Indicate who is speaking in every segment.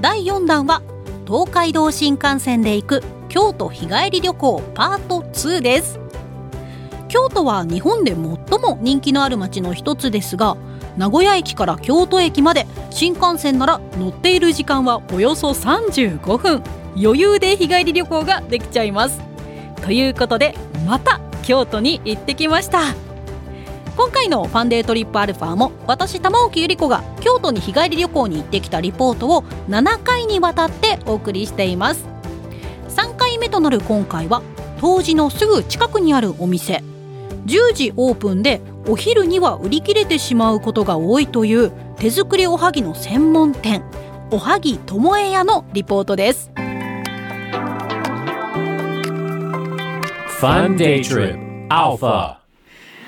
Speaker 1: 第4弾は東海道新幹線で行く京都日帰り旅行パート2です。京都は日本で最も人気のある街の一つですが名古屋駅から京都駅まで新幹線なら乗っている時間はおよそ35分。余裕で日帰り旅行ができちゃいます。ということでまた京都に行ってきました。今回のファンデートリップアルファも私玉置ゆり子が京都に日帰り旅行に行ってきたリポートを7回にわたってお送りしています。3回目となる今回は当時のすぐ近くにあるお店。10時オープンでお昼には売り切れてしまうことが多いという手作りおはぎの専門店おはぎともえ屋のリポートです。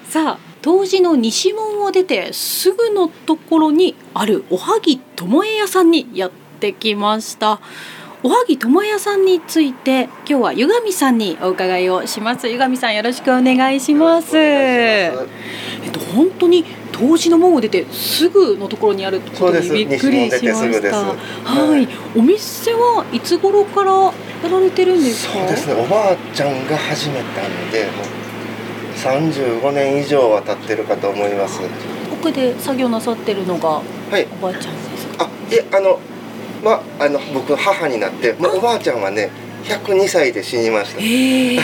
Speaker 1: さあ当時の西門を出てすぐのところにあるおはぎともえ屋さんにやってきました。おはぎともえ屋さんについて今日は湯上さんにお伺いをします。湯上さんよろしくお願いします。えっと本当に当時の門を出てすぐのところにあることにびっくりしました。はい、お店はいつ頃からやられてるんですか？
Speaker 2: そうですね。おばあちゃんが始めたんで35年以上は経ってるかと思います。
Speaker 1: 奥で作業なさってるのが
Speaker 2: はい。
Speaker 1: おばあちゃんですか？
Speaker 2: あいえあのまああの僕母になってもうおばあちゃんはね102歳で死にました。
Speaker 1: ええ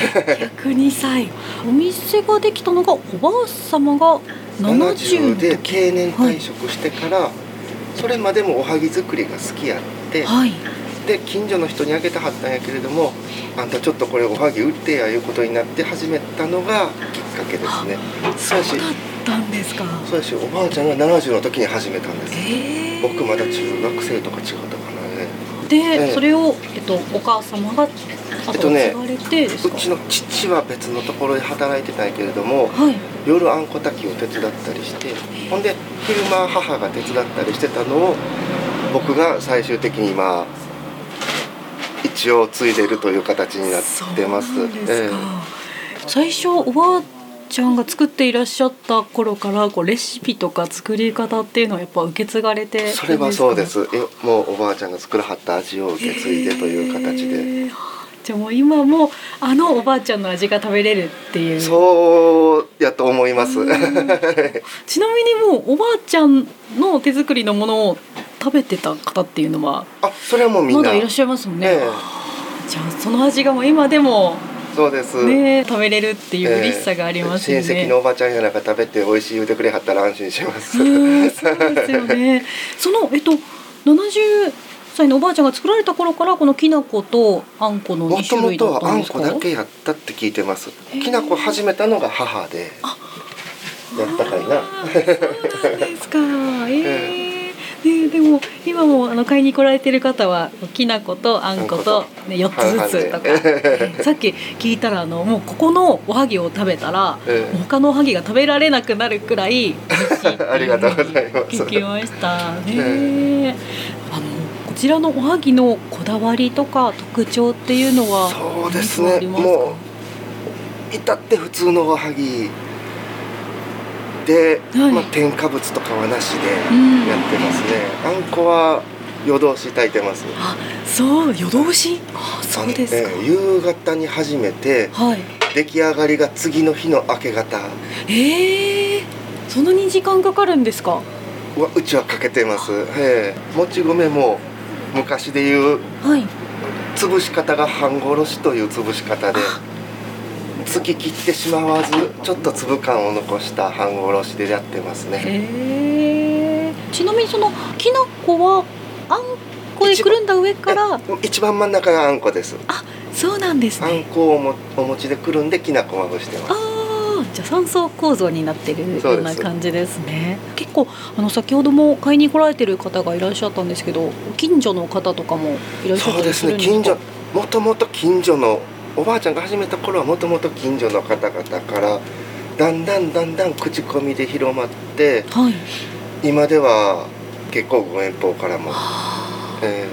Speaker 1: 102歳。お店ができたのがおばあ様が70
Speaker 2: 70で定年退職してから、それまでもおはぎ作りが好きやって、
Speaker 1: はい
Speaker 2: で近所の人にあげたはったんやけれどもあんたちょっとこれおはぎ売ってやいうことになって始めたのがきっかけですね。
Speaker 1: そうだったんですか。
Speaker 2: そうやしおばあちゃんが70の時に始めたんです。
Speaker 1: ええ
Speaker 2: 僕まだ中学生とか違ったかなね
Speaker 1: で、
Speaker 2: ええ。
Speaker 1: それを、えっと、お母様が
Speaker 2: えっとね
Speaker 1: 継がれてですか、
Speaker 2: うちの父は別のところで働いてたんやけれども
Speaker 1: はい。
Speaker 2: 夜あんこ炊きを手伝ったりしてほんで昼間母が手伝ったりしてたのを僕が最終的にまあ一応継いでるという形になってます。
Speaker 1: すか、
Speaker 2: え
Speaker 1: 最初おばあちゃんが作っていらっしゃった頃からこうレシピとか作り方っていうのはやっぱ受け継がれてるん
Speaker 2: え
Speaker 1: ですか？
Speaker 2: それはそうです。えもうおばあちゃんが作らはった味を受け継いでという形で。
Speaker 1: じゃあもう今もあのおばあちゃんの味が食べれるっていう。
Speaker 2: そうやと思います。
Speaker 1: うん ちなみにもうおばあちゃんの手作りのものを食べてた方っていうのは
Speaker 2: あそれはもうみんな
Speaker 1: まだいらっしゃいますもんね、
Speaker 2: ええ
Speaker 1: じゃあその味がもう今でも
Speaker 2: そうです、
Speaker 1: ね食べれるっていう嬉しさがありますよね、
Speaker 2: 親戚のおばちゃんやなんか食べて美味しい言うてくれはったら安心します。
Speaker 1: うんそうですよね。そのえっと70歳のおばあちゃんが作られた頃からこのきな粉とあんこの2
Speaker 2: もと
Speaker 1: 種類だっ
Speaker 2: もとはあ
Speaker 1: たんですか。
Speaker 2: んこだけやったって聞いてます
Speaker 1: へ。ー
Speaker 2: きなこ始めたのが母で。やったかいな。
Speaker 1: そうなんですか。ええね、でも今もあの買いに来られてる方はきな粉とあんこと、ね、4つずつとか、
Speaker 2: はいはい。
Speaker 1: さっき聞いたらあのもうここのおはぎを食べたら、
Speaker 2: ええ。
Speaker 1: 他のおはぎが食べられなくなるくらい
Speaker 2: ありがとうございます。
Speaker 1: 聞きましたね、
Speaker 2: え。
Speaker 1: あのこちらのおはぎのこだわりとか特徴っていうのは
Speaker 2: そうですね。
Speaker 1: 何かありますか？
Speaker 2: もう至って普通のおはぎで、
Speaker 1: はい。
Speaker 2: まあ添加物とかはなしで
Speaker 1: うん。
Speaker 2: やってますね。あんこは夜通し炊いてます。
Speaker 1: あそう夜通し？あそうですか、
Speaker 2: ええ夕方に始めて
Speaker 1: はい。
Speaker 2: 出来上がりが次の日の明け方。は
Speaker 1: え。ー、そんなに時間かかるんですか？
Speaker 2: うちはかけてます。ええ。もち米も昔でいう
Speaker 1: はい。
Speaker 2: 潰し方が半殺しという潰し方で突き切ってしまわずちょっと粒感を残した半殺しでやってますね。
Speaker 1: えー、ちなみにそのきな粉はあんこでくるんだ上から
Speaker 2: 一番真ん中があんこです。
Speaker 1: あそうなんです
Speaker 2: あん
Speaker 1: ね
Speaker 2: こをもお餅でくるんできなこまぶしてます。
Speaker 1: ああじゃあ三層構造になってるような感じですね結構あの先ほども買いに来られてる方がいらっしゃったんですけど近所の方とかもいらっしゃったり
Speaker 2: そうです
Speaker 1: するんですか
Speaker 2: ね近所もともと近所のおばあちゃんが始めた頃はもともと近所の方々からだんだんだんだん口コミで広まって
Speaker 1: はい。
Speaker 2: 今では結構ご遠方からも、え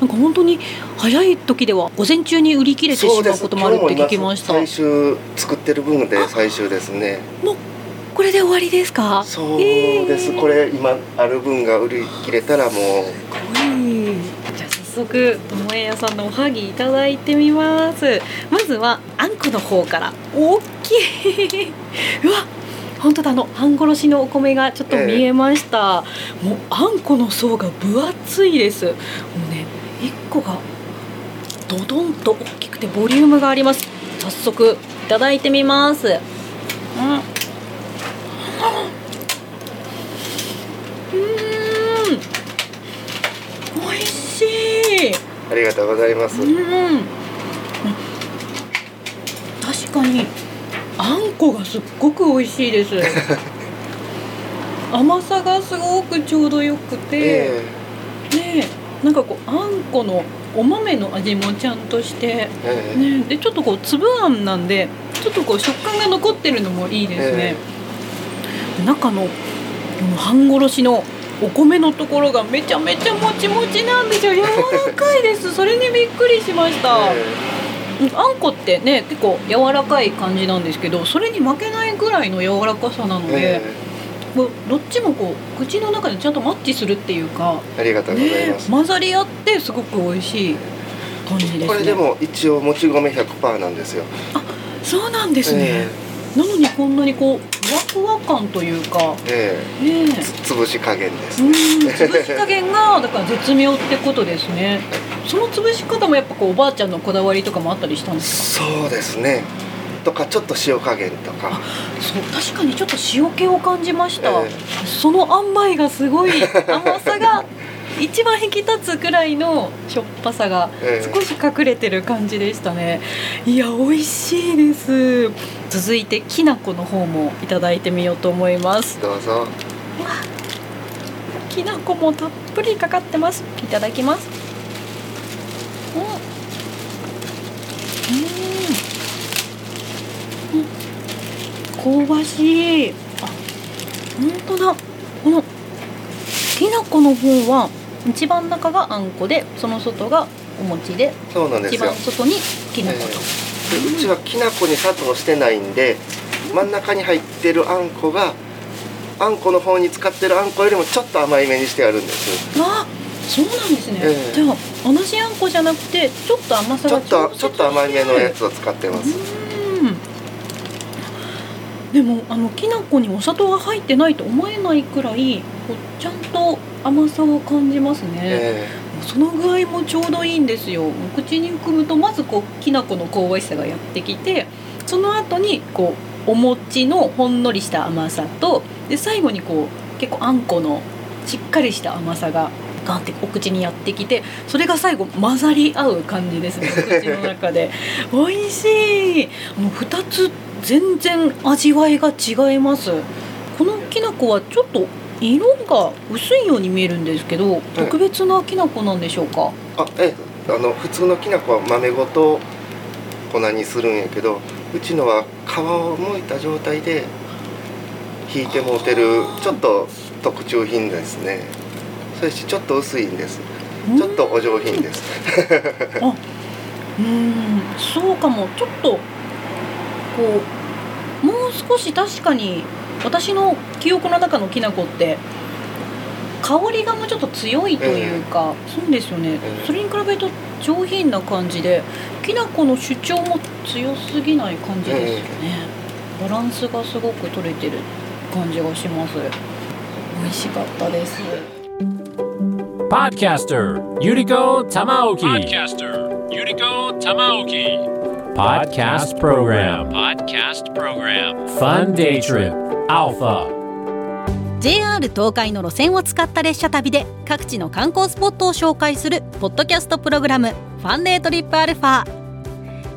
Speaker 1: なんか本当に早い時では午前中に売り切れてしまうこともあるって聞きました。
Speaker 2: 最終作ってる分で最終ですね。
Speaker 1: これで終わりですか？
Speaker 2: そうです、
Speaker 1: えー。
Speaker 2: これ今ある分が売り切れたらもう
Speaker 1: はいじゃあ早速友え屋さんのおはぎいただいてみます。まずはあんこの方から。大きい。うわ本当だあの半殺しのお米がちょっと見えました、もうあんこの層が分厚いです。もうね一個がドドンと大きくてボリュームがあります。早速いただいてみます。うんうん美味しい。
Speaker 2: ありがとうございます、
Speaker 1: うん。確かにあんこがすっごく美味しいです。甘さがすごくちょうどよくて、
Speaker 2: え
Speaker 1: ねえ、なんかこうあんこのお豆の味もちゃんとして、
Speaker 2: えええ
Speaker 1: ねえ、でちょっとこう粒あんなんでちょっとこう食感が残ってるのもいいですね。中のこの半殺しのお米のところがめちゃめちゃもちもちなんですよ。柔らかいです。それにびっくりしました、
Speaker 2: え
Speaker 1: あんこってね結構柔らかい感じなんですけどそれに負けないぐらいの柔らかさなので、
Speaker 2: え
Speaker 1: こうどっちもこう口の中でちゃんとマッチするっていうか、
Speaker 2: えありがとうござい
Speaker 1: ね
Speaker 2: ます、
Speaker 1: 混ざり合ってすごく美味しい感じですね。
Speaker 2: これでも一応もち米100%なんですよ。
Speaker 1: そうなんですね、なのにこんなにこうふわふわ感というか
Speaker 2: ええ。え
Speaker 1: ねえ。
Speaker 2: え潰し加減です、
Speaker 1: うん潰し加減がだから絶妙ってことですね。その潰し方もやっぱこうおばあちゃんのこだわりとかもあったりしたんですか？
Speaker 2: そうですね。とかちょっと塩加減とか。
Speaker 1: そう確かにちょっと塩気を感じました、
Speaker 2: え。
Speaker 1: その塩梅がすごい甘さが一番引き立つくらいのしょっぱさが
Speaker 2: ええ。
Speaker 1: 少し隠れてる感じでしたね。いや美味しいです。続いてきな粉の方もいただいてみようと思います。
Speaker 2: どうぞ。
Speaker 1: きな粉もたっぷりかかってます。いただきます。うん。うん、うん、香ばしい。あ本当だ。このきな粉の方は一番中があんこでその外がお餅で一
Speaker 2: そうなんですよ。
Speaker 1: 番外にきな粉と、
Speaker 2: でうちはきな粉に砂糖してないんで真ん中に入ってるあんこがあんこの方に使ってるあんこよりもちょっと甘いめにしてあるんです。
Speaker 1: あそうなんですね、
Speaker 2: ええ。
Speaker 1: じゃあ同じあんこじゃなくてちょっと甘さ
Speaker 2: ちょ
Speaker 1: が
Speaker 2: っとちょっと甘いめのやつを使ってます。
Speaker 1: うん。でもあのきな粉にお砂糖が入ってないと思えないくらいこうちゃんと甘さを感じますね、
Speaker 2: え
Speaker 1: その具合もちょうどいいんですよ。口に含むとまずこうきな粉の香ばしさがやってきてその後にこうお餅のほんのりした甘さとで最後にこう結構あんこのしっかりした甘さがガンってお口にやってきてそれが最後混ざり合う感じですね口の中で。美味しい。あの2つ全然味わいが違います。このきな粉はちょっと色が薄いように見えるんですけど特別なきな粉なんでしょうか、
Speaker 2: えあええあの普通のきな粉は豆ごと粉にするんやけどうちのは皮を剥いた状態で引いてもうてるちょっと特注品ですね。それしちょっと薄いんです。ちょっとお上品です。
Speaker 1: あうんそうかも。ちょっとこうもう少し確かに私の記憶の中のきな粉って香りがもうちょっと強いというか、そうですよね、
Speaker 2: え
Speaker 1: それに比べると上品な感じできな粉の主張も強すぎない感じですよね、バランスがすごく取れてる感じがします美味しかったです
Speaker 3: Podcaster Yuriko Tamaoki. Podcaster Yuriko Tamaoki. Podcast Program. Podcast Program. Fun Day Trip Alpha.
Speaker 1: JR 東海の路線を使った列車旅で各地の観光スポットを紹介するポッドキャストプログラム「ファンデートリップアルファ」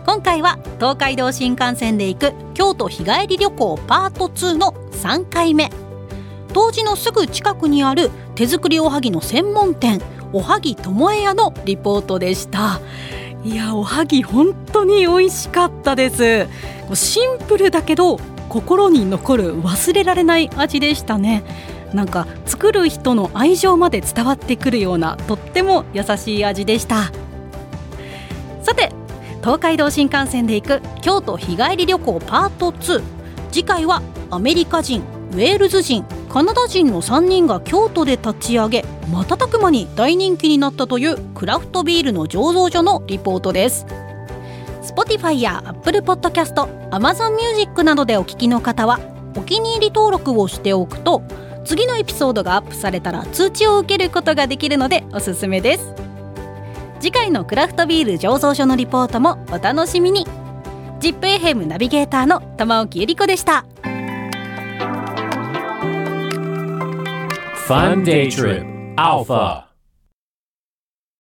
Speaker 1: 今回は東海道新幹線で行く京都日帰り旅行パート2の3回目。当時のすぐ近くにある手作りおはぎの専門店おはぎともえ屋のリポートでした。いやおはぎ本当に美味しかったです。シンプルだけど心に残る忘れられない味でしたね。なんか作る人の愛情まで伝わってくるようなとっても優しい味でした。さて東海道新幹線で行く京都日帰り旅行パート2次回はアメリカ人ウェールズ人カナダ人の3人が京都で立ち上げ瞬く間に大人気になったというクラフトビールの醸造所のリポートです。Spotify や Apple Podcast、Amazon Music などでお聞きの方はお気に入り登録をしておくと次のエピソードがアップされたら通知を受けることができるのでおすすめです。次回のクラフトビール醸造所のリポートもお楽しみに。ZIPFM ナビゲーターの玉置ゆり子でした。
Speaker 3: Fun Day Trip Alpha